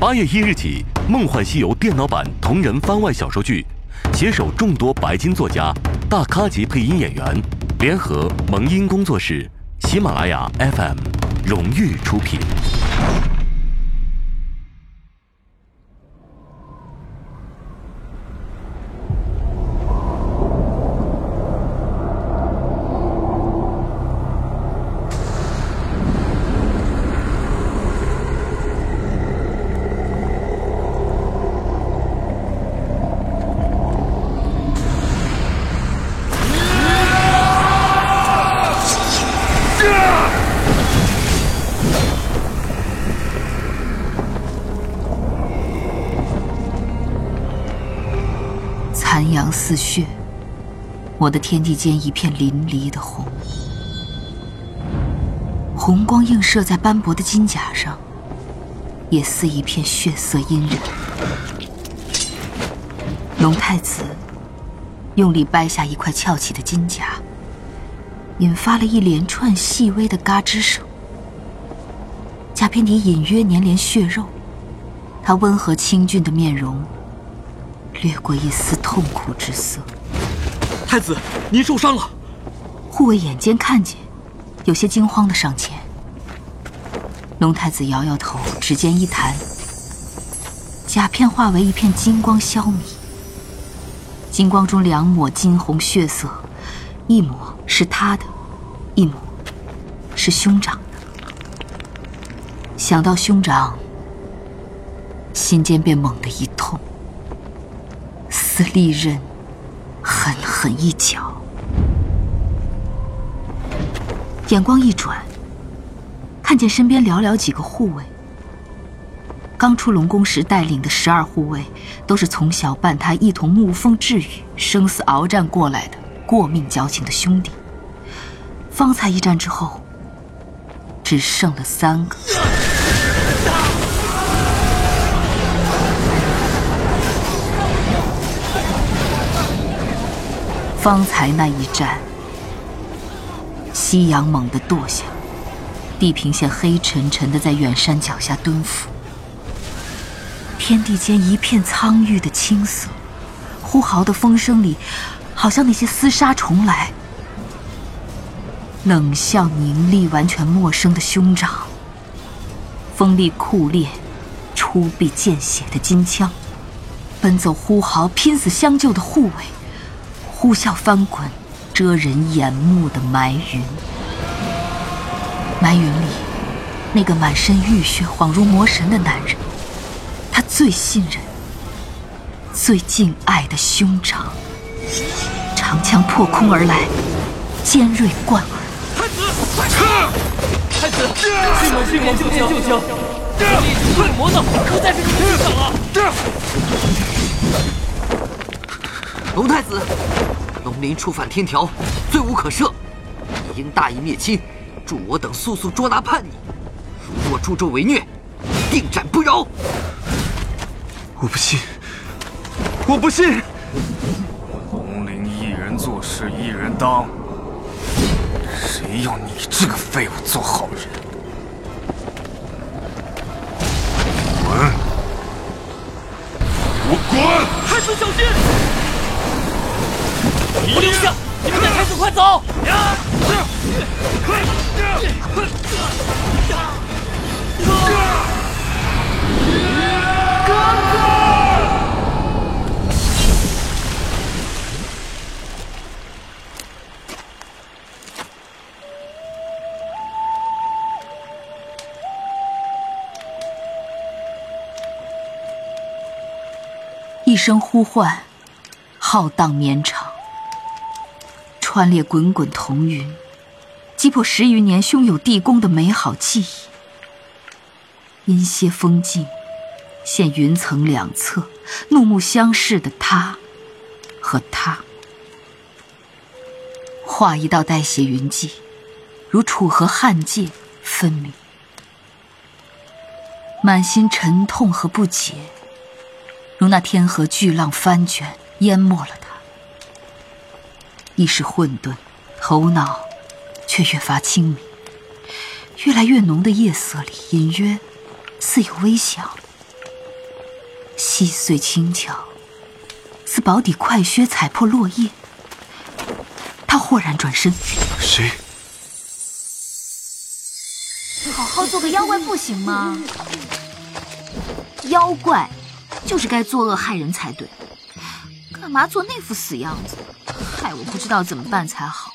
八月一日起，《梦幻西游》电脑版同人番外小说剧，携手众多白金作家、大咖级配音演员，联合萌音工作室、喜马拉雅 FM 荣誉出品。似血，我的天地间一片淋漓的红，红光映射在斑驳的金甲上，也似一片血色阴染。龙太子用力掰下一块翘起的金甲，引发了一连串细微的嘎吱声。甲片底隐约粘连血肉，他温和清俊的面容。掠过一丝痛苦之色。太子，您受伤了。护卫眼尖看见，有些惊慌的上前。龙太子摇摇头，指尖一弹，甲片化为一片金光消弭。金光中两抹金红血色，一抹是他的，一抹是兄长的。想到兄长，心间便猛地一痛。的利刃狠狠一脚，眼光一转，看见身边寥寥几个护卫。刚出龙宫时带领的十二护卫，都是从小伴他一同沐风栉雨、生死鏖战过来的过命交情的兄弟。方才一战之后，只剩了三个。方才那一战，夕阳猛地堕下，地平线黑沉沉的在远山脚下蹲伏，天地间一片苍郁的青色，呼号的风声里，好像那些厮杀重来。冷笑凝厉、完全陌生的兄长，锋利酷烈、出必见血的金枪，奔走呼号、拼死相救的护卫。呼啸翻滚，遮人眼目的埋云。埋云里，那个满身浴血、恍如魔神的男人，他最信任、最敬爱的兄长。长枪破空而来，尖锐贯耳。太子，快撤！太子，迅猛迅猛救枪救枪！力快魔道不再是你的对手了。龙太子，龙鳞触犯天条，罪无可赦。你应大义灭亲，助我等速速捉拿叛逆。如若助纣为虐，定斩不饶。我不信，我不信。龙鳞一人做事一人当，谁要你这个废物做好人？滚！给我滚！太子小心！我留下！你们带太子快走！哥哥！一声呼唤，浩荡绵长。穿裂滚滚彤云，击破十余年兄友弟恭的美好记忆。阴歇风静，现云层两侧怒目相视的他和他。画一道带血云际，如楚河汉界分明。满心沉痛和不解，如那天河巨浪翻卷，淹没了。意识混沌，头脑却越发清明。越来越浓的夜色里，隐约似有微响，细碎轻巧，似薄底快靴踩破落叶。他豁然转身，谁？好好做个妖怪不行吗？妖怪就是该作恶害人才对，干嘛做那副死样子，害我不知道怎么办才好。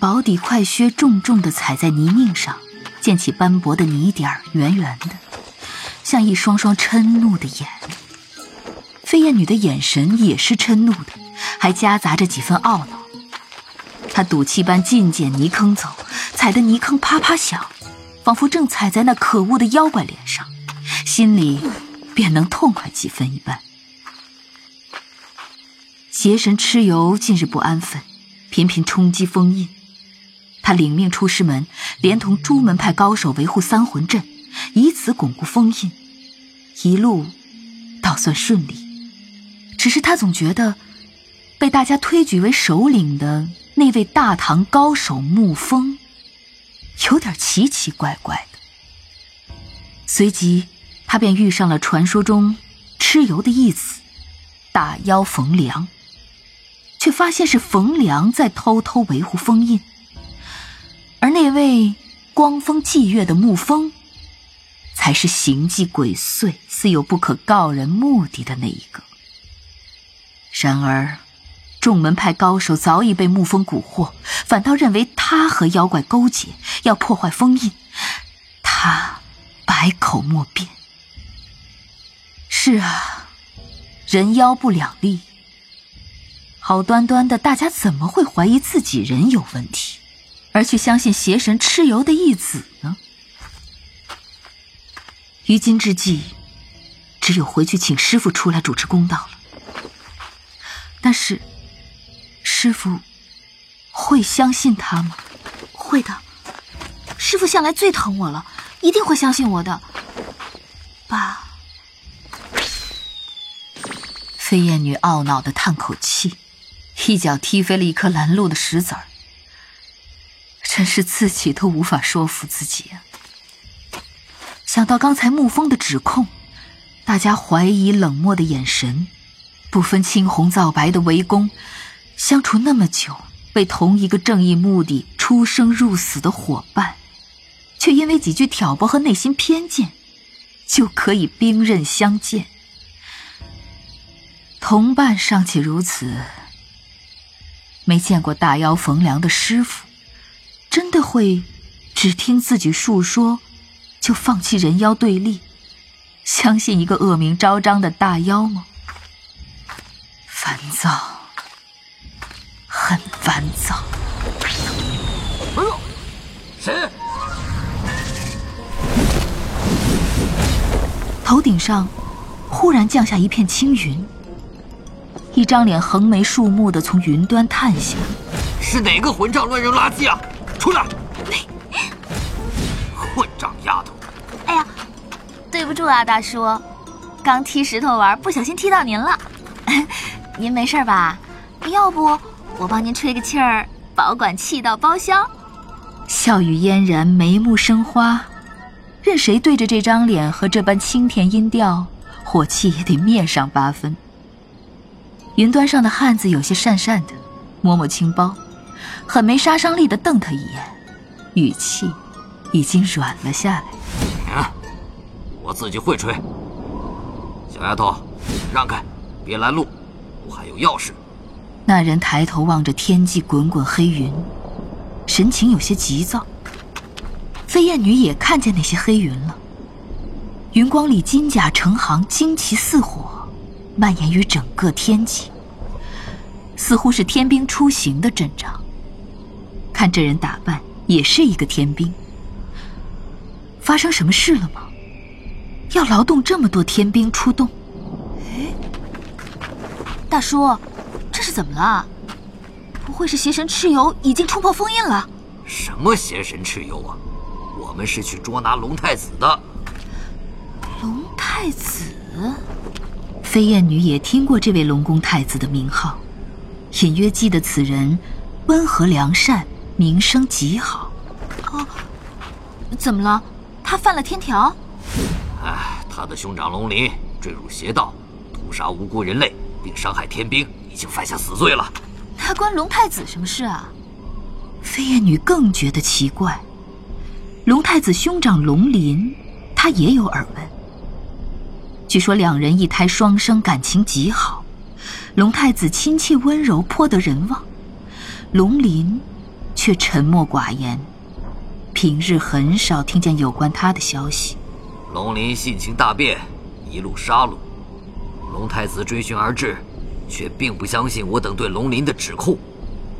薄底快靴重重的踩在泥泞上，溅起斑驳的泥点，圆圆的，像一双双嗔怒的眼。飞燕女的眼神也是嗔怒的，还夹杂着几分懊恼。她赌气般尽捡泥坑走，踩得泥坑啪啪响，仿佛正踩在那可恶的妖怪脸上，心里便能痛快几分一般。邪神蚩尤近日不安分，频频冲击封印。他领命出师门，连同诸门派高手维护三魂阵，以此巩固封印。一路倒算顺利，只是他总觉得被大家推举为首领的那位大唐高手沐风，有点奇奇怪怪的。随即，他便遇上了传说中蚩尤的义子大妖冯良，却发现是冯良在偷偷维护封印。而那位光风霁月的沐风，才是行迹鬼祟、似有不可告人目的的那一个。然而，众门派高手早已被沐风蛊惑，反倒认为他和妖怪勾结，要破坏封印。他百口莫辩。是啊，人妖不两立。好端端的，大家怎么会怀疑自己人有问题？而去相信邪神蚩尤的义子呢？于今之计，只有回去请师傅出来主持公道了。但是，师傅会相信他吗？会的，师傅向来最疼我了，一定会相信我的。爸，飞燕女懊恼的叹口气，一脚踢飞了一颗拦路的石子儿。真是自己都无法说服自己啊！想到刚才沐风的指控，大家怀疑冷漠的眼神，不分青红皂白的围攻，相处那么久，为同一个正义目的出生入死的伙伴，却因为几句挑拨和内心偏见，就可以兵刃相见。同伴尚且如此，没见过大妖冯良的师傅。真的会只听自己述说，就放弃人妖对立，相信一个恶名昭彰的大妖吗？烦躁，很烦躁。哎呦，谁？头顶上忽然降下一片青云，一张脸横眉竖目的从云端探下。是哪个混账乱扔垃圾啊？出来！混账丫头！哎呀，对不住啊，大叔，刚踢石头玩，不小心踢到您了。您没事吧？要不我帮您吹个气儿，保管气到包销。笑语嫣然，眉目生花，任谁对着这张脸和这般清甜音调，火气也得灭上八分。云端上的汉子有些讪讪的，摸摸青包。很没杀伤力的瞪他一眼，语气已经软了下来。啊，我自己会吹。小丫头，让开，别拦路，我还有要事。那人抬头望着天际滚滚黑云，神情有些急躁。飞燕女也看见那些黑云了，云光里金甲成行，旌旗似火，蔓延于整个天际，似乎是天兵出行的阵仗。看这人打扮，也是一个天兵。发生什么事了吗？要劳动这么多天兵出动？哎，大叔，这是怎么了？不会是邪神蚩尤已经冲破封印了？什么邪神蚩尤啊？我们是去捉拿龙太子的。龙太子？飞燕女也听过这位龙宫太子的名号，隐约记得此人温和良善。名声极好，哦，怎么了？他犯了天条？哎，他的兄长龙鳞坠入邪道，屠杀无辜人类，并伤害天兵，已经犯下死罪了。那关龙太子什么事啊？飞燕女更觉得奇怪。龙太子兄长龙鳞，她也有耳闻。据说两人一胎双生，感情极好。龙太子亲切温柔，颇得人望；龙鳞却沉默寡言，平日很少听见有关他的消息。龙鳞性情大变，一路杀戮。龙太子追寻而至，却并不相信我等对龙鳞的指控，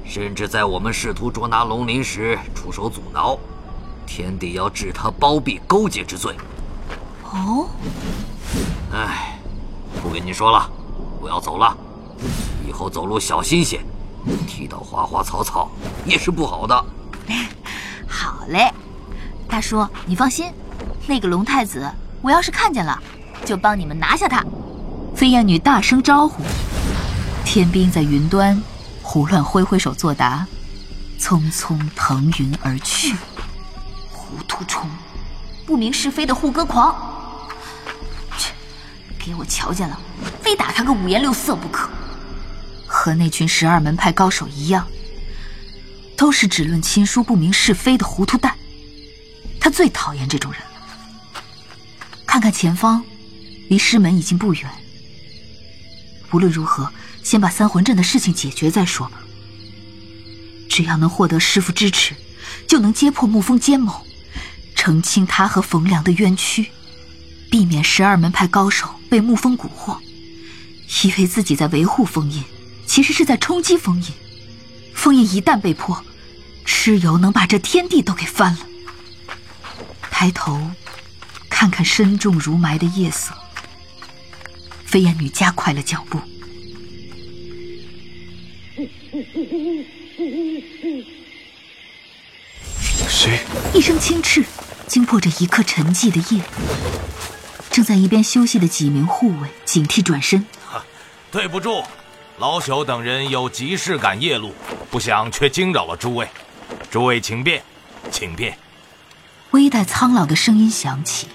甚至在我们试图捉拿龙鳞时出手阻挠。天帝要治他包庇勾结之罪。哦，唉，不跟你说了，我要走了。以后走路小心些，踢到花花草草也是不好的。好嘞，大叔，你放心，那个龙太子，我要是看见了，就帮你们拿下他。飞燕女大声招呼，天兵在云端胡乱挥挥手作答，匆匆腾云而去。糊涂虫，不明是非的护歌狂！给我瞧见了，非打他个五颜六色不可！和那群十二门派高手一样，都是只论亲疏不明是非的糊涂蛋。他最讨厌这种人了。看看前方，离师门已经不远。无论如何，先把三魂阵的事情解决再说吧。只要能获得师傅支持，就能揭破沐风奸谋。澄清他和冯良的冤屈，避免十二门派高手被沐风蛊惑，以为自己在维护封印，其实是在冲击封印。封印一旦被破，蚩尤能把这天地都给翻了。抬头，看看深重如埋的夜色，飞燕女加快了脚步。谁？一声轻斥。惊破这一刻沉寂的夜，正在一边休息的几名护卫警惕转身。对不住，老朽等人有急事赶夜路，不想却惊扰了诸位。诸位请便，请便。微带苍老的声音响起，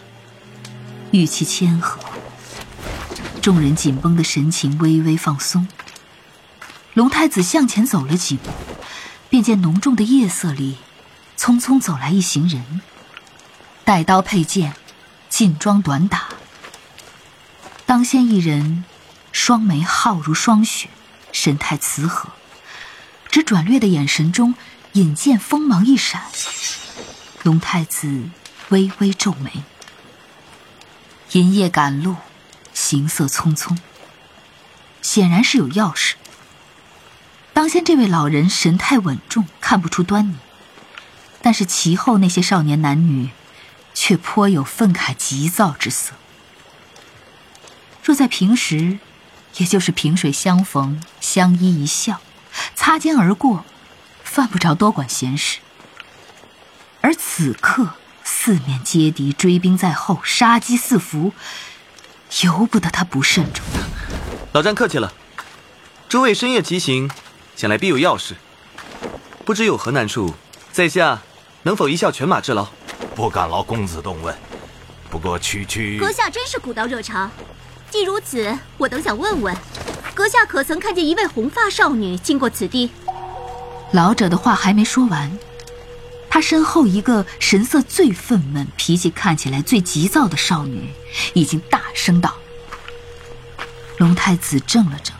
语气谦和。众人紧绷的神情微微放松。龙太子向前走了几步，便见浓重的夜色里，匆匆走来一行人。带刀佩剑，劲装短打。当先一人，双眉皓如霜雪，神态慈和，只转略的眼神中引见锋芒一闪。龙太子微微皱眉。银夜赶路，行色匆匆，显然是有要事。当先这位老人神态稳重，看不出端倪，但是其后那些少年男女。却颇有愤慨急躁之色。若在平时，也就是萍水相逢，相依一笑，擦肩而过，犯不着多管闲事。而此刻，四面皆敌，追兵在后，杀机四伏，由不得他不慎重。老詹客气了，诸位深夜急行，想来必有要事。不知有何难处，在下能否一笑犬马之劳？不敢劳公子动问，不过区区阁下真是古道热肠。既如此，我等想问问，阁下可曾看见一位红发少女经过此地？老者的话还没说完，他身后一个神色最愤懑、脾气看起来最急躁的少女，已经大声道：“龙太子怔了怔，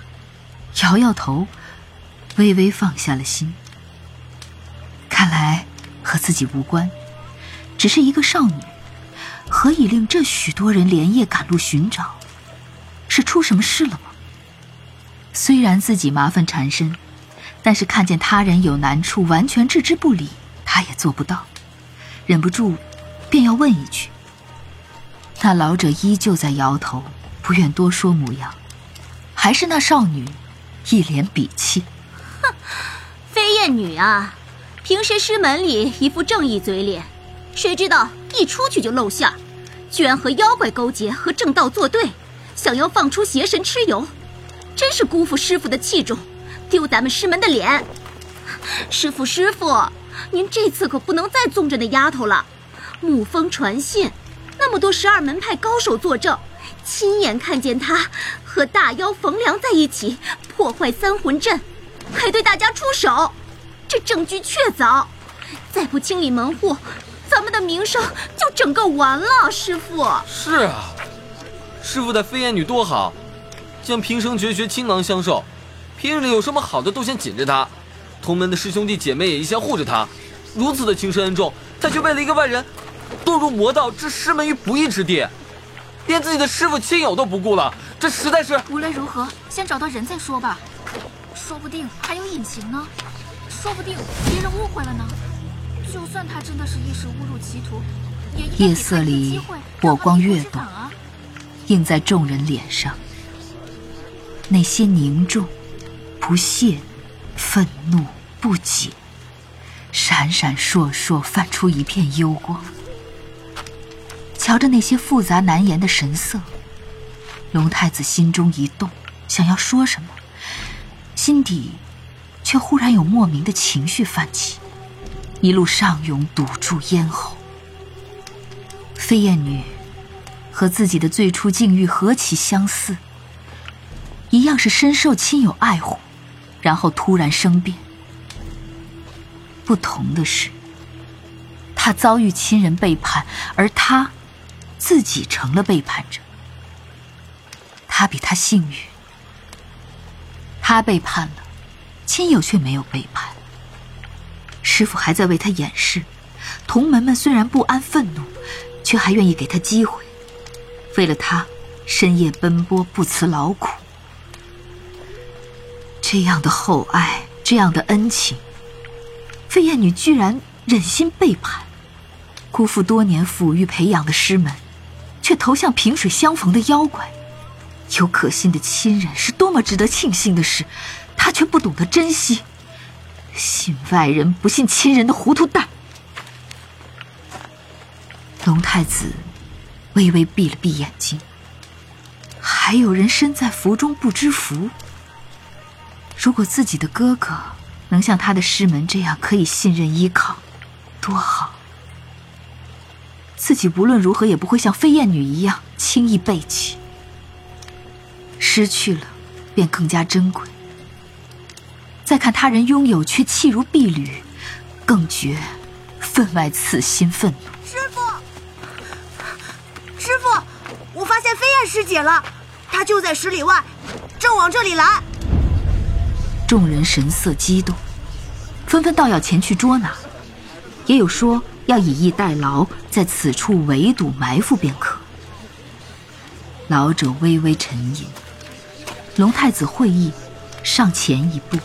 摇摇头，微微放下了心。看来和自己无关。”只是一个少女，何以令这许多人连夜赶路寻找？是出什么事了吗？虽然自己麻烦缠身，但是看见他人有难处，完全置之不理，他也做不到。忍不住，便要问一句。那老者依旧在摇头，不愿多说模样。还是那少女，一脸鄙气。哼，飞燕女啊，平时师门里一副正义嘴脸。谁知道一出去就露馅，居然和妖怪勾结，和正道作对，想要放出邪神蚩尤，真是辜负师傅的器重，丢咱们师门的脸。师傅，师傅，您这次可不能再纵着那丫头了，沐风传信，那么多十二门派高手作证，亲眼看见他和大妖冯良在一起破坏三魂阵，还对大家出手，这证据确凿。再不清理门户，咱们的名声就整个完了。师傅是啊，师傅的飞燕女多好，将平生绝学倾囊相授，平日里有什么好的都先紧着她，同门的师兄弟姐妹也一向护着她，如此的情深恩重，她却为了一个外人，堕入魔道，置师门于不义之地，连自己的师傅亲友都不顾了，这实在是……无论如何，先找到人再说吧，说不定还有隐情呢，说不定别人误会了呢。就算他真的是一时误入歧途，也夜色里火光跃动，映在众人脸上，那些凝重、不屑、愤怒、不解，闪闪烁烁，泛出一片幽光。瞧着那些复杂难言的神色，龙太子心中一动，想要说什么，心底却忽然有莫名的情绪泛起。一路上涌，堵住咽喉。飞燕女和自己的最初境遇何其相似，一样是深受亲友爱护，然后突然生变。不同的是，她遭遇亲人背叛，而他自己成了背叛者。他比他幸运，他背叛了，亲友却没有背叛。师傅还在为他掩饰，同门们虽然不安愤怒，却还愿意给他机会，为了他深夜奔波不辞劳苦。这样的厚爱，这样的恩情，飞燕女居然忍心背叛，辜负多年抚育培养的师门，却投向萍水相逢的妖怪。有可信的亲人是多么值得庆幸的事，她却不懂得珍惜。信外人不信亲人的糊涂蛋。龙太子微微闭了闭眼睛。还有人身在福中不知福。如果自己的哥哥能像他的师门这样可以信任依靠，多好。自己无论如何也不会像飞燕女一样轻易背弃。失去了，便更加珍贵。再看他人拥有却弃如敝履，更觉分外刺心愤怒。师傅，师傅，我发现飞燕师姐了，她就在十里外，正往这里来。众人神色激动，纷纷道要前去捉拿，也有说要以逸待劳，在此处围堵埋伏便可。老者微微沉吟，龙太子会意，上前一步。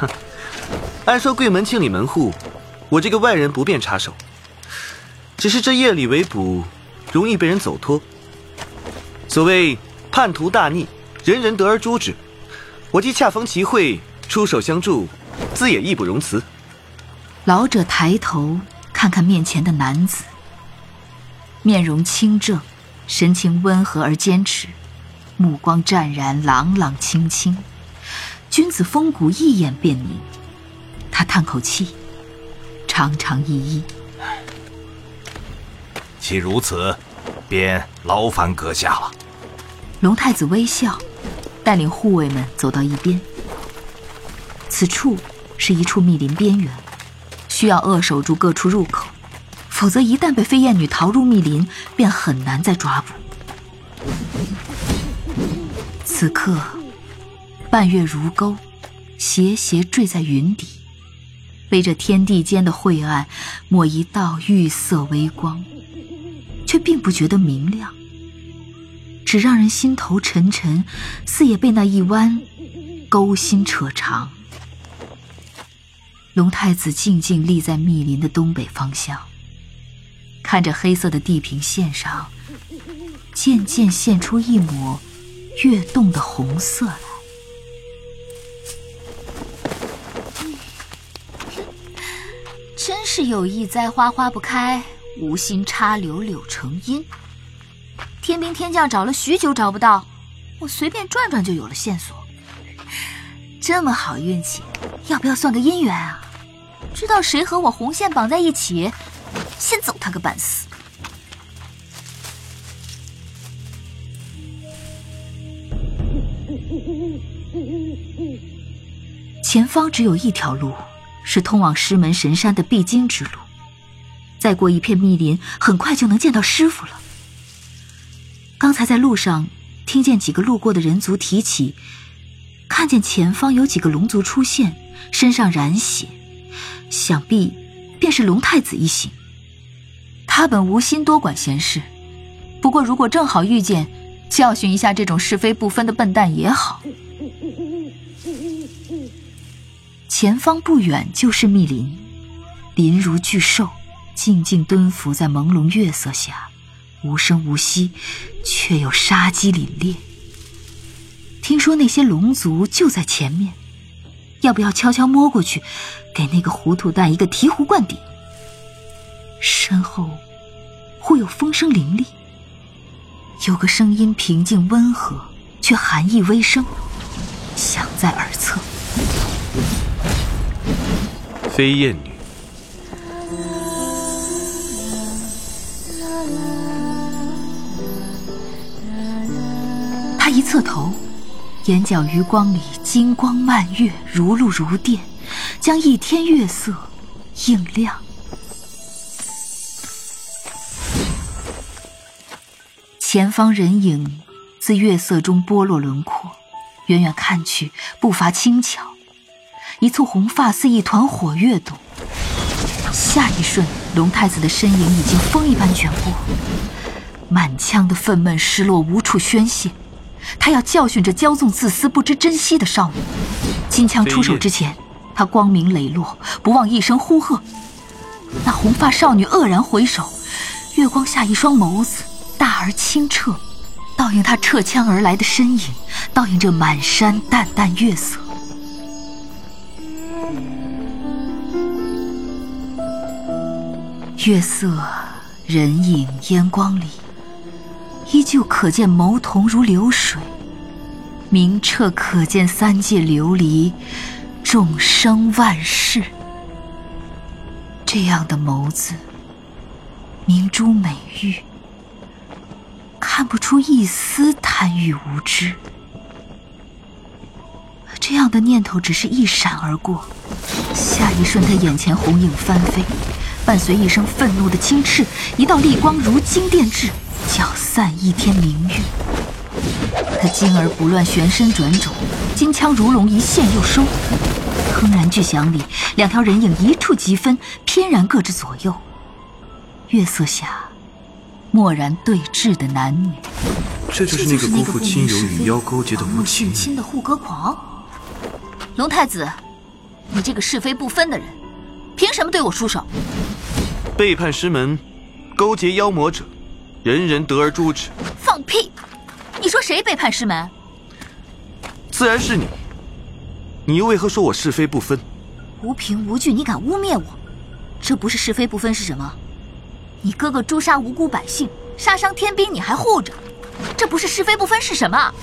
哼，按说贵门清理门户，我这个外人不便插手。只是这夜里围捕，容易被人走脱。所谓叛徒大逆，人人得而诛之。我既恰逢其会，出手相助，自也义不容辞。老者抬头看看面前的男子，面容清正，神情温和而坚持，目光湛然，朗朗清清。君子风骨一眼便明。他叹口气，长长一揖：“既如此，便劳烦阁下了。”龙太子微笑，带领护卫们走到一边。此处是一处密林边缘，需要扼守住各处入口，否则一旦被飞燕女逃入密林，便很难再抓捕。此刻。半月如钩，斜斜坠在云底，被这天地间的晦暗抹一道玉色微光，却并不觉得明亮，只让人心头沉沉，似也被那一弯勾心扯长。龙太子静静立在密林的东北方向，看着黑色的地平线上，渐渐现出一抹跃动的红色。是有意栽花花不开无心插柳柳成荫。天兵天将找了许久找不到我随便转转就有了线索。这么好运气要不要算个姻缘啊？知道谁和我红线绑在一起先走他个半死。前方只有一条路是通往师门神山的必经之路。再过一片密林，很快就能见到师傅了。刚才在路上听见几个路过的人族提起，看见前方有几个龙族出现，身上染血，想必便是龙太子一行。他本无心多管闲事，不过如果正好遇见，教训一下这种是非不分的笨蛋也好。前方不远就是密林，林如巨兽，静静蹲伏在朦胧月色下，无声无息，却又杀机凛冽。听说那些龙族就在前面，要不要悄悄摸过去，给那个糊涂蛋一个醍醐灌顶？身后忽有风声凌厉，有个声音平静温和，却寒意微生，响在耳侧。飞燕女，他一侧头，眼角余光里金光漫月，如露如电，将一天月色映亮。前方人影自月色中剥落轮廓，远远看去，步伐轻巧。一簇红发似一团火跃动，下一瞬，龙太子的身影已经风一般卷过，满腔的愤懑失落无处宣泄，他要教训这骄纵自私、不知珍惜的少女。金枪出手之前，他光明磊落，不忘一声呼喝。那红发少女愕然回首，月光下一双眸子大而清澈，倒映他撤枪而来的身影，倒映着满山淡淡月色。月色、人影、烟光里，依旧可见眸瞳如流水，明澈可见三界流离，众生万世。这样的眸子，明珠美玉，看不出一丝贪欲无知。这样的念头只是一闪而过，下一瞬，他眼前红影翻飞。伴随一声愤怒的轻斥，一道厉光如金电掣，搅散一天明月。他惊而不乱，旋身转肘，金枪如龙，一现又收。铿然巨响里，两条人影一触即分，翩然各至左右。月色下，蓦然对峙的男女，这就是那个辜负亲友与妖勾结的无情亲的护歌狂。龙太子，你这个是非不分的人，凭什么对我出手？背叛师门，勾结妖魔者，人人得而诛之。放屁！你说谁背叛师门？自然是你。你又为何说我是非不分？无凭无据，你敢污蔑我？这不是是非不分是什么？你哥哥诛杀无辜百姓，杀伤天兵，你还护着？这不是是非不分是什么？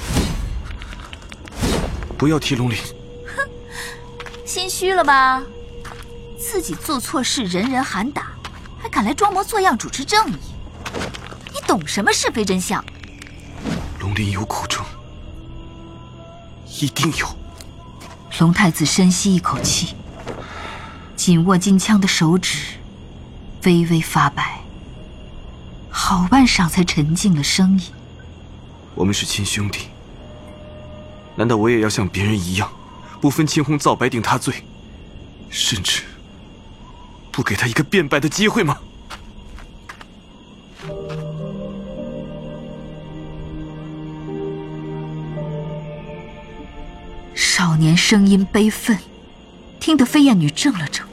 不要提龙鳞。哼，心虚了吧？自己做错事，人人喊打。还敢来装模作样主持正义？你懂什么是非真相？龙鳞有苦衷，一定有。龙太子深吸一口气，紧握金枪的手指微微发白，好半晌才沉静了声音：“我们是亲兄弟，难道我也要像别人一样，不分青红皂白定他罪，甚至……”不给他一个辩白的机会吗？少年声音悲愤，听得飞燕女怔了怔，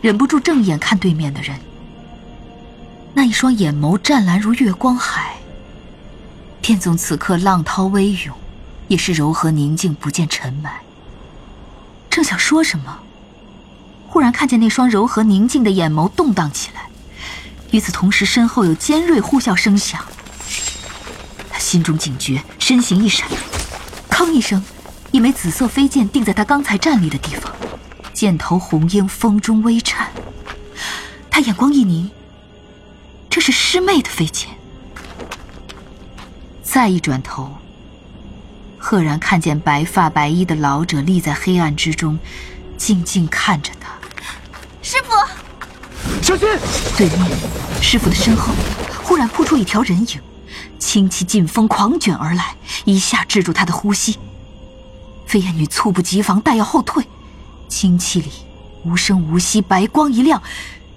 忍不住正眼看对面的人。那一双眼眸湛蓝如月光海。天宗此刻浪涛微涌，也是柔和宁静，不见尘霾。正想说什么。忽然看见那双柔和宁静的眼眸动荡起来，与此同时，身后有尖锐呼啸声响。他心中警觉，身形一闪，吭一声，一枚紫色飞剑定在他刚才站立的地方，剑头红缨风中微颤。他眼光一凝，这是师妹的飞剑。再一转头，赫然看见白发白衣的老者立在黑暗之中，静静看着。小心！对面，师傅的身后忽然扑出一条人影，清气劲风狂卷而来，一下制住他的呼吸。飞燕女猝不及防，待要后退，清气里无声无息，白光一亮，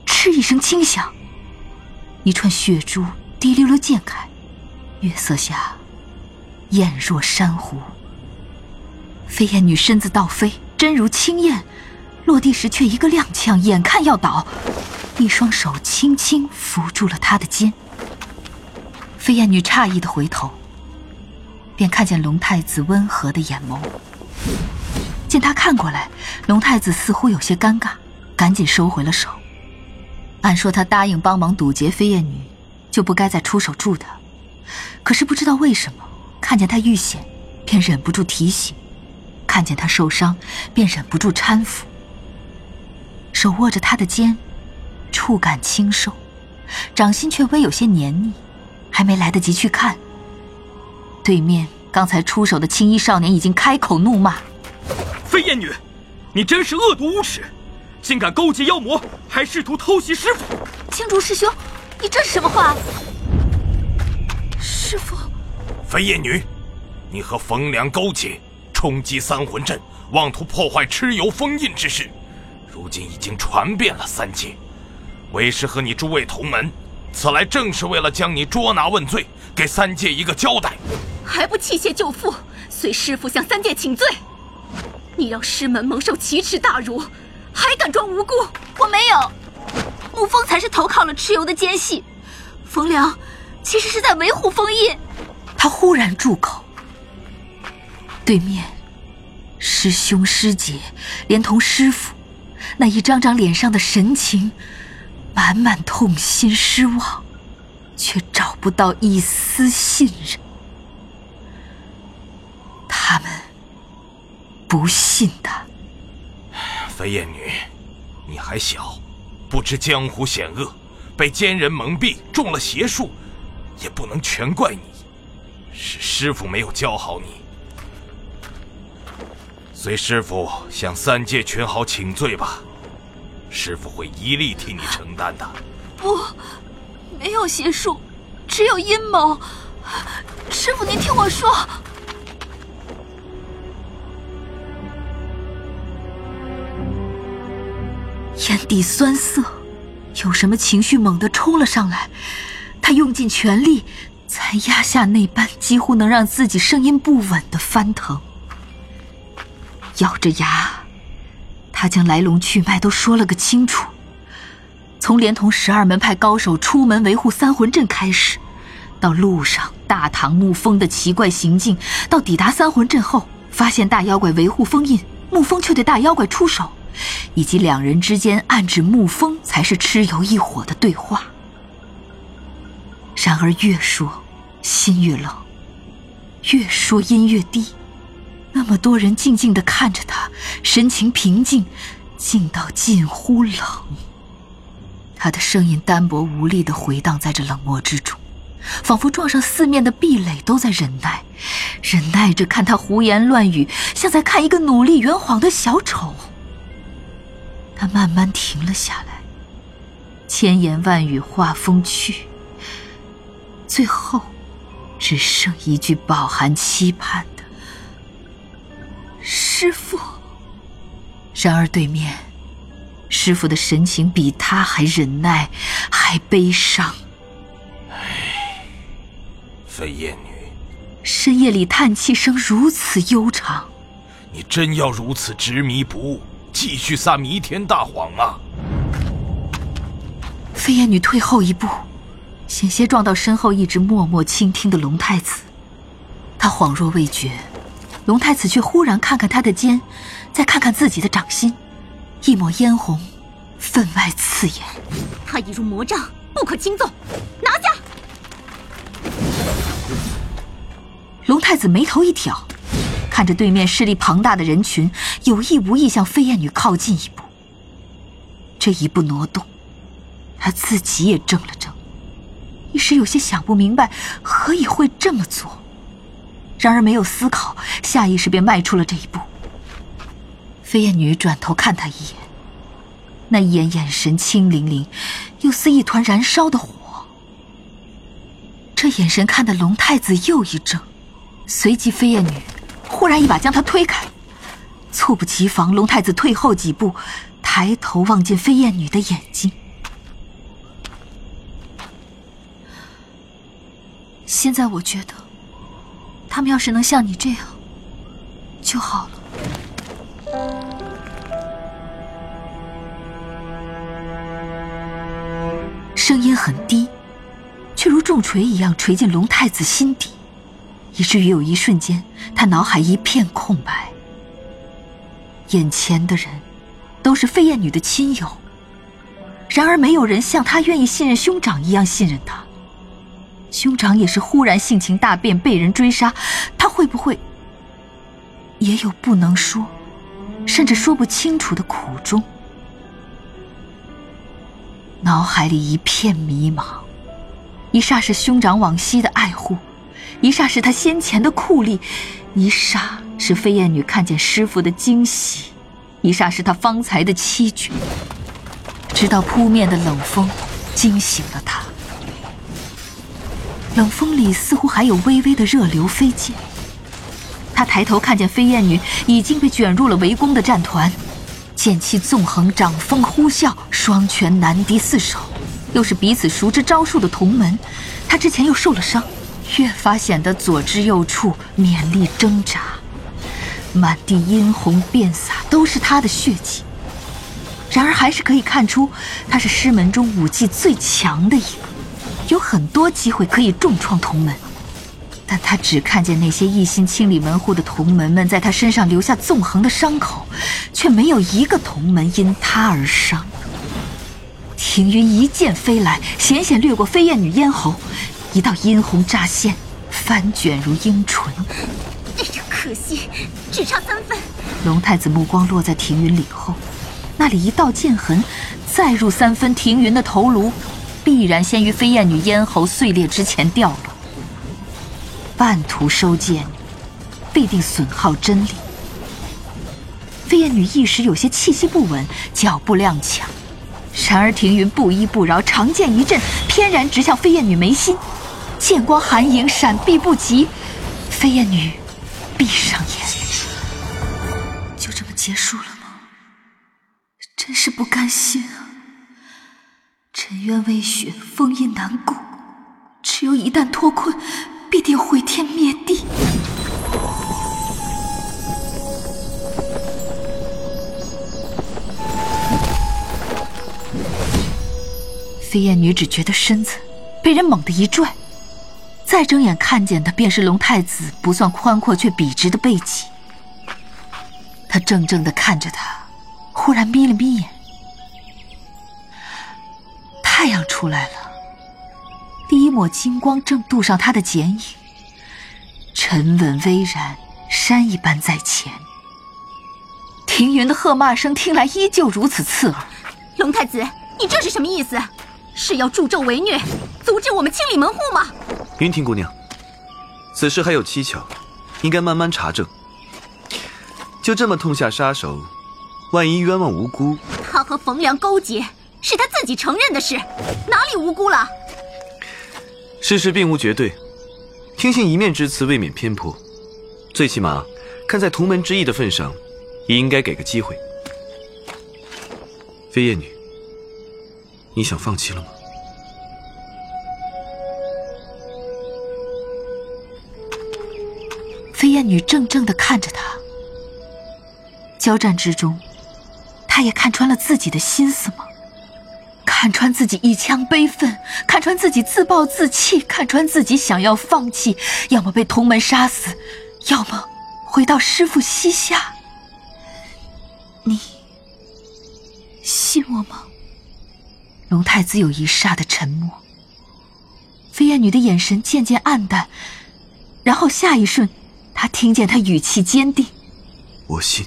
嗤一声轻响，一串血珠滴溜溜溅开，月色下艳若珊瑚。飞燕女身子倒飞，真如青燕，落地时却一个踉跄，眼看要倒，一双手轻轻扶住了她的肩。飞燕女诧异的回头，便看见龙太子温和的眼眸。见他看过来，龙太子似乎有些尴尬，赶紧收回了手。按说他答应帮忙堵截飞燕女，就不该再出手助她。可是不知道为什么，看见他遇险，便忍不住提醒；看见他受伤，便忍不住搀扶。手握着他的肩，触感清瘦，掌心却微有些黏腻。还没来得及去看，对面刚才出手的青衣少年已经开口怒骂。飞燕女，你真是恶毒无耻，竟敢勾结妖魔，还试图偷袭师傅！青竹师兄，你这是什么话？师傅，飞燕女，你和冯良勾结，冲击三魂阵，妄图破坏蚩尤封印之事，如今已经传遍了三界。为师和你诸位同门，此来正是为了将你捉拿问罪，给三界一个交代。还不弃械就缚，随师傅向三界请罪！你让师门蒙受奇耻大辱，还敢装无辜？我没有，沐风才是投靠了蚩尤的奸细，冯良其实是在维护封印。他忽然住口，对面师兄师姐连同师傅，那一张张脸上的神情，满满痛心失望，却找不到一丝信任。他们。不信他，飞燕女，你还小，不知江湖险恶，被奸人蒙蔽，中了邪术，也不能全怪你，是师傅没有教好你。随师傅向三界群豪请罪吧，师傅会一力替你承担的。不，没有邪术，只有阴谋。师傅，您听我说。眼底酸涩，有什么情绪猛地冲了上来，他用尽全力才压下那般几乎能让自己声音不稳的翻腾。咬着牙，他将来龙去脉都说了个清楚。从连同十二门派高手出门维护三魂阵开始，到路上大唐沐风的奇怪行径，到抵达三魂阵后发现大妖怪维护封印，沐风却对大妖怪出手。以及两人之间暗指沐风才是蚩尤一伙的对话。然而越说心越冷，越说音越低。那么多人静静的看着他，神情平静，静到近乎冷。他的声音单薄无力的回荡在这冷漠之中，仿佛撞上四面的壁垒都在忍耐，忍耐着看他胡言乱语，像在看一个努力圆谎的小丑。他慢慢停了下来，千言万语化风去，最后只剩一句饱含期盼的“师傅”。然而对面，师傅的神情比他还忍耐，还悲伤。唉，飞燕女，深夜里叹气声如此悠长，你真要如此执迷不悟？继续撒弥天大谎吗？飞燕女退后一步，险些撞到身后一直默默倾听的龙太子。他恍若未觉，龙太子却忽然看看他的肩，再看看自己的掌心，一抹嫣红，分外刺眼。他已入魔障，不可轻纵，拿下！龙太子眉头一挑。看着对面势力庞大的人群，有意无意向飞燕女靠近一步。这一步挪动，他自己也怔了怔，一时有些想不明白何以会这么做。然而没有思考，下意识便迈出了这一步。飞燕女转头看他一眼，那一眼眼神清凌凌，又似一团燃烧的火。这眼神看得龙太子又一怔，随即飞燕女忽然一把将他推开，猝不及防，龙太子退后几步，抬头望见飞燕女的眼睛。现在我觉得，他们要是能像你这样就好了。声音很低。却如重锤一样锤进龙太子心底，以至于有一瞬间，他脑海一片空白。眼前的人，都是飞燕女的亲友，然而没有人像他愿意信任兄长一样信任他。兄长也是忽然性情大变，被人追杀，他会不会也有不能说，甚至说不清楚的苦衷？脑海里一片迷茫。一霎是兄长往昔的爱护，一霎是他先前的酷吏，一霎是飞燕女看见师傅的惊喜，一霎是他方才的凄绝。直到扑面的冷风惊醒了他，冷风里似乎还有微微的热流飞溅。他抬头看见飞燕女已经被卷入了围攻的战团，剑气纵横，掌风呼啸，双拳难敌四手。又是彼此熟知招数的同门，他之前又受了伤，越发显得左支右绌，勉力挣扎。满地殷红遍洒，都是他的血迹。然而还是可以看出，他是师门中武技最强的一个，有很多机会可以重创同门。但他只看见那些一心清理门户的同门们在他身上留下纵横的伤口，却没有一个同门因他而伤。庭云一剑飞来，险险掠过飞燕女咽喉，一道殷红乍现，翻卷如樱唇。哎呀，可惜，只差三分。龙太子目光落在庭云里后，那里一道剑痕，再入三分，庭云的头颅必然先于飞燕女咽喉碎裂之前掉落。半途收剑，必定损耗真力。飞燕女一时有些气息不稳，脚步踉跄。然而庭云不依不饶，长剑一震，偏然直向飞燕女眉心。剑光寒影，闪避不及。飞燕女闭上眼，就这么结束了吗？真是不甘心啊！沉冤未雪，封印难固，只有一旦脱困，必定毁天灭地。飞燕女只觉得身子被人猛地一拽，再睁眼看见的便是龙太子不算宽阔却笔直的背脊。他怔怔地看着他，忽然眯了眯眼。太阳出来了，第一抹金光正镀上他的剪影，沉稳巍然，山一般在前。庭云的喝骂声听来依旧如此刺耳。龙太子，你这是什么意思？是要助纣为虐，阻止我们清理门户吗？云婷姑娘，此事还有蹊跷，应该慢慢查证。就这么痛下杀手，万一冤枉无辜……他和冯良勾结，是他自己承认的事，哪里无辜了？事实并无绝对，听信一面之词未免偏颇。最起码，看在同门之谊的份上，也应该给个机会。飞燕女。你想放弃了吗？飞燕女怔怔的看着他。交战之中，她也看穿了自己的心思吗？看穿自己一腔悲愤，看穿自己自暴自弃，看穿自己想要放弃，要么被同门杀死，要么回到师傅膝下。你信我吗？龙太子有一霎的沉默，飞燕女的眼神渐渐暗淡，然后下一瞬，他听见他语气坚定：“我信。”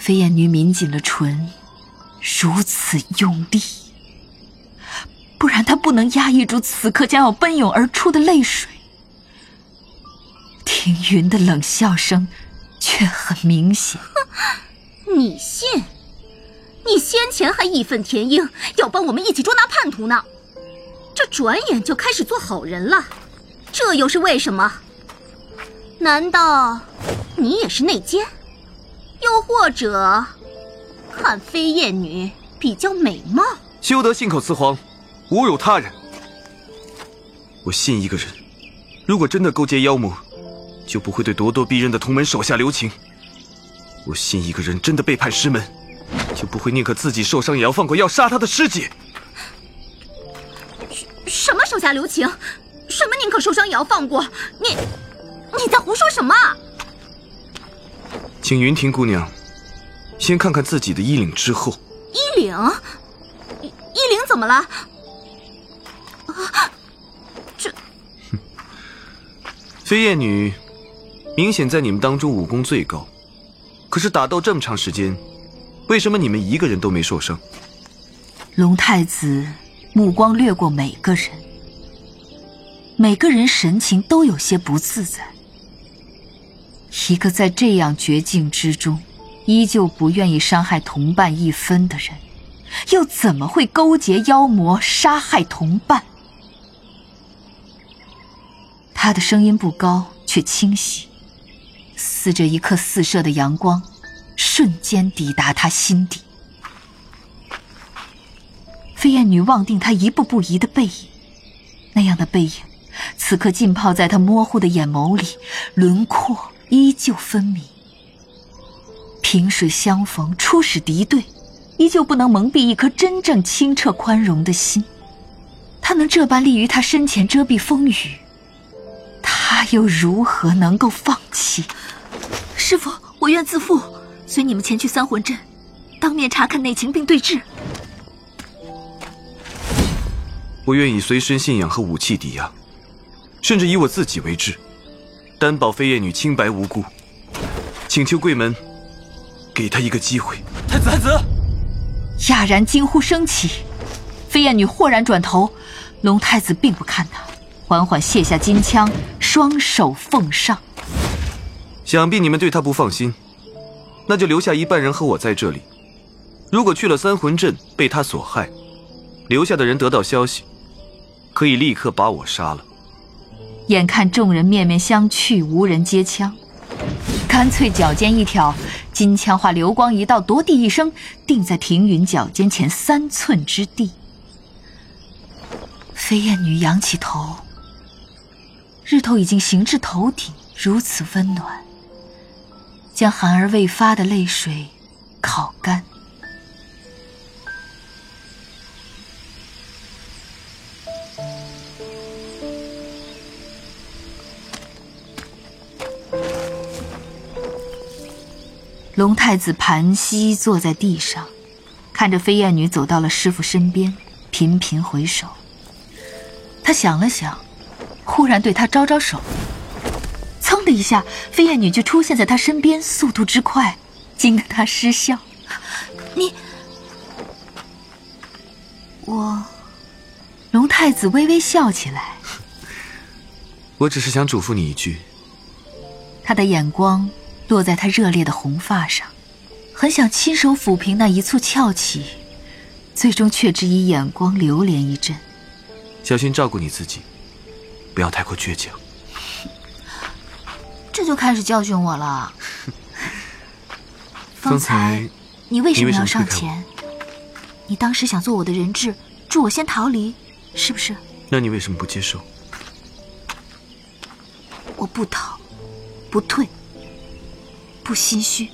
飞燕女抿紧了唇，如此用力，不然她不能压抑住此刻将要奔涌而出的泪水。庭云的冷笑声却很明显。你信？你先前还义愤填膺，要帮我们一起捉拿叛徒呢，这转眼就开始做好人了，这又是为什么？难道你也是内奸？又或者看飞燕女比较美貌？休得信口雌黄，侮辱他人！我信一个人，如果真的勾结妖魔，就不会对咄咄逼人的同门手下留情；我信一个人真的背叛师门，就不会宁可自己受伤也要放过要杀他的师姐。什么手下留情？什么宁可受伤也要放过？你，你在胡说什么？请云婷姑娘先看看自己的衣领之后。衣领？衣衣领怎么了？啊，这……飞燕女明显在你们当中武功最高，可是打斗这么长时间，为什么你们一个人都没受伤？龙太子目光掠过每个人，每个人神情都有些不自在。一个在这样绝境之中，依旧不愿意伤害同伴一分的人，又怎么会勾结妖魔杀害同伴？他的声音不高，却清晰，似着一刻四射的阳光，瞬间抵达他心底。飞燕女望定他一步步移的背影，那样的背影，此刻浸泡在他模糊的眼眸里，轮廓。依旧分明。萍水相逢，初始敌对，依旧不能蒙蔽一颗真正清澈宽容的心。他能这般立于他身前遮蔽风雨，他又如何能够放弃？师傅，我愿自负，随你们前去三魂阵，当面查看内情并对质。我愿以随身信仰和武器抵押，甚至以我自己为质。担保飞燕女清白无辜，请求贵门给她一个机会。太子，太子！哑然惊呼声起，飞燕女豁然转头，龙太子并不看她，缓缓卸下金枪，双手奉上。想必你们对他不放心，那就留下一半人和我在这里。如果去了三魂阵被他所害，留下的人得到消息，可以立刻把我杀了。眼看众人面面相觑，无人接枪，干脆脚尖一挑，金枪化流光一道，夺地一声，定在庭云脚尖前三寸之地。飞燕女仰起头，日头已经行至头顶，如此温暖，将含而未发的泪水烤干。龙太子盘膝坐在地上，看着飞燕女走到了师傅身边，频频回首。他想了想，忽然对她招招手。噌的一下，飞燕女就出现在他身边，速度之快，惊得他失笑。你，我，龙太子微微笑起来。我只是想嘱咐你一句。他的眼光。落在他热烈的红发上，很想亲手抚平那一簇翘起，最终却只以眼光流连一阵。小心照顾你自己，不要太过倔强。这就开始教训我了。方才你为什么要上前？你当时想做我的人质，助我先逃离，是不是？那你为什么不接受？我不逃，不退。不心虚，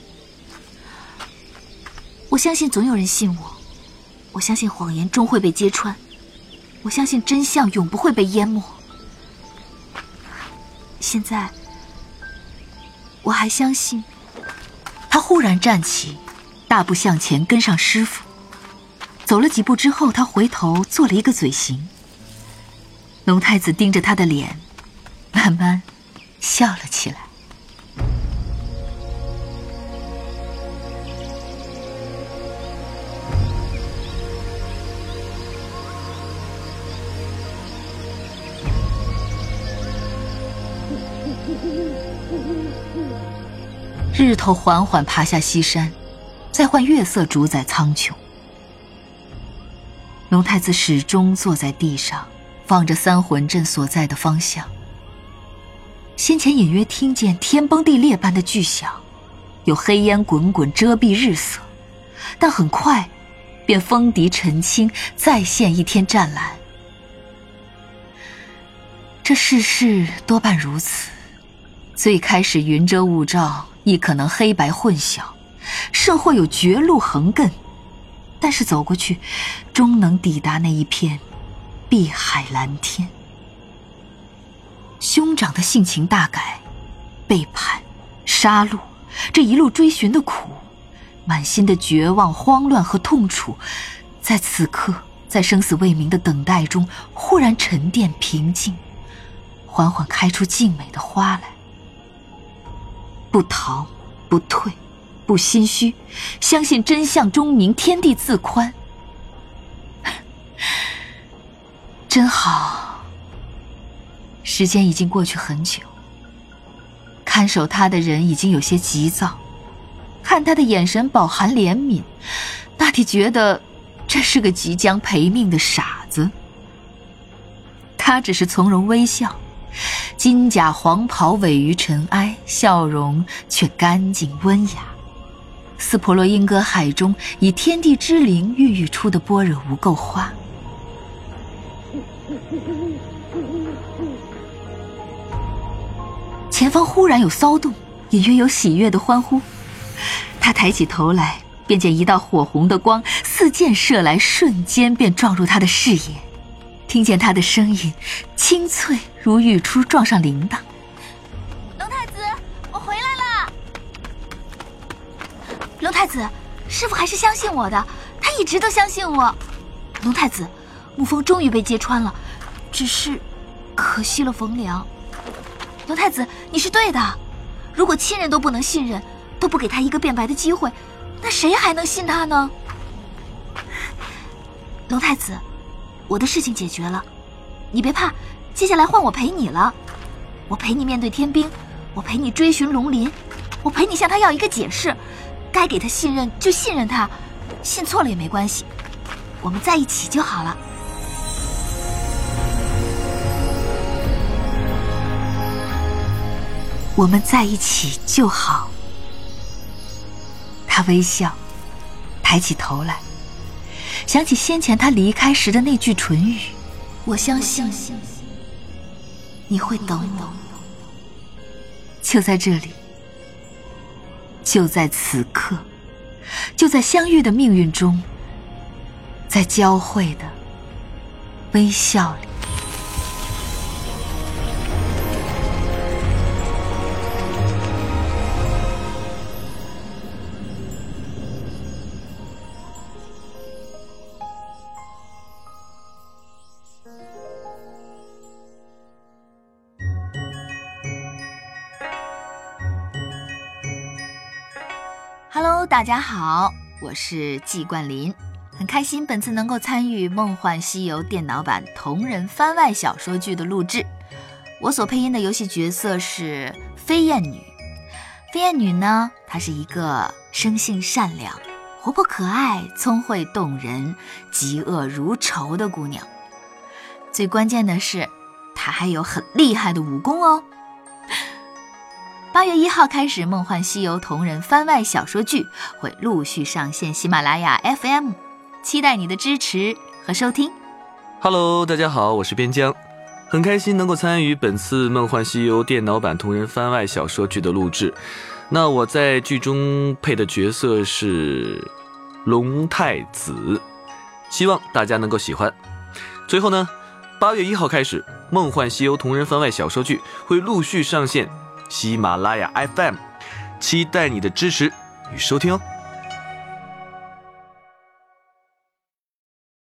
我相信总有人信我，我相信谎言终会被揭穿，我相信真相永不会被淹没。现在，我还相信。他忽然站起，大步向前跟上师傅，走了几步之后，他回头做了一个嘴型。龙太子盯着他的脸，慢慢笑了起来。日头缓缓爬下西山，再换月色主宰苍穹。龙太子始终坐在地上，望着三魂阵所在的方向。先前隐约听见天崩地裂般的巨响，有黑烟滚滚遮蔽日色，但很快便风笛尘清，再现一天湛蓝。这世事多半如此，最开始云遮雾罩，亦可能黑白混淆，甚或有绝路横亘。但是走过去，终能抵达那一片碧海蓝天。兄长的性情大改，背叛、杀戮，这一路追寻的苦，满心的绝望、慌乱和痛楚，在此刻，在生死未明的等待中，忽然沉淀平静，缓缓开出静美的花来。不逃，不退。不心虚，相信真相终明，天地自宽。真好。时间已经过去很久，看守他的人已经有些急躁，看他的眼神饱含怜悯，大体觉得这是个即将赔命的傻子。他只是从容微笑，金甲黄袍委于尘埃，笑容却干净温雅。斯婆罗音歌海中，以天地之灵孕育出的般若无垢花。前方忽然有骚动，隐约有喜悦的欢呼。他抬起头来，便见一道火红的光似箭射来，瞬间便撞入他的视野。听见他的声音，清脆如玉出撞上铃铛。龙太子，师傅还是相信我的，他一直都相信我。龙太子，沐风终于被揭穿了，只是可惜了冯良。龙太子，你是对的，如果亲人都不能信任，都不给他一个辩白的机会，那谁还能信他呢？龙太子，我的事情解决了，你别怕，接下来换我陪你了。我陪你面对天兵，我陪你追寻龙鳞，我陪你向他要一个解释。该给他信任就信任他，信错了也没关系，我们在一起就好了。我们在一起就好。他微笑，抬起头来，想起先前他离开时的那句唇语：“我相信你会等我。”就在这里。就在此刻，就在相遇的命运中，在交汇的微笑里。大家好，我是季冠霖，很开心本次能够参与《梦幻西游》电脑版同人番外小说剧的录制。我所配音的游戏角色是飞燕女。飞燕女呢，她是一个生性善良、活泼可爱、聪慧动人、嫉恶如仇的姑娘。最关键的是，她还有很厉害的武功哦。八月一号开始，《梦幻西游》同人番外小说剧会陆续上线喜马拉雅 FM，期待你的支持和收听。Hello，大家好，我是边疆，很开心能够参与本次《梦幻西游》电脑版同人番外小说剧的录制。那我在剧中配的角色是龙太子，希望大家能够喜欢。最后呢，八月一号开始，《梦幻西游》同人番外小说剧会陆续上线。喜马拉雅 FM，期待你的支持与收听哦。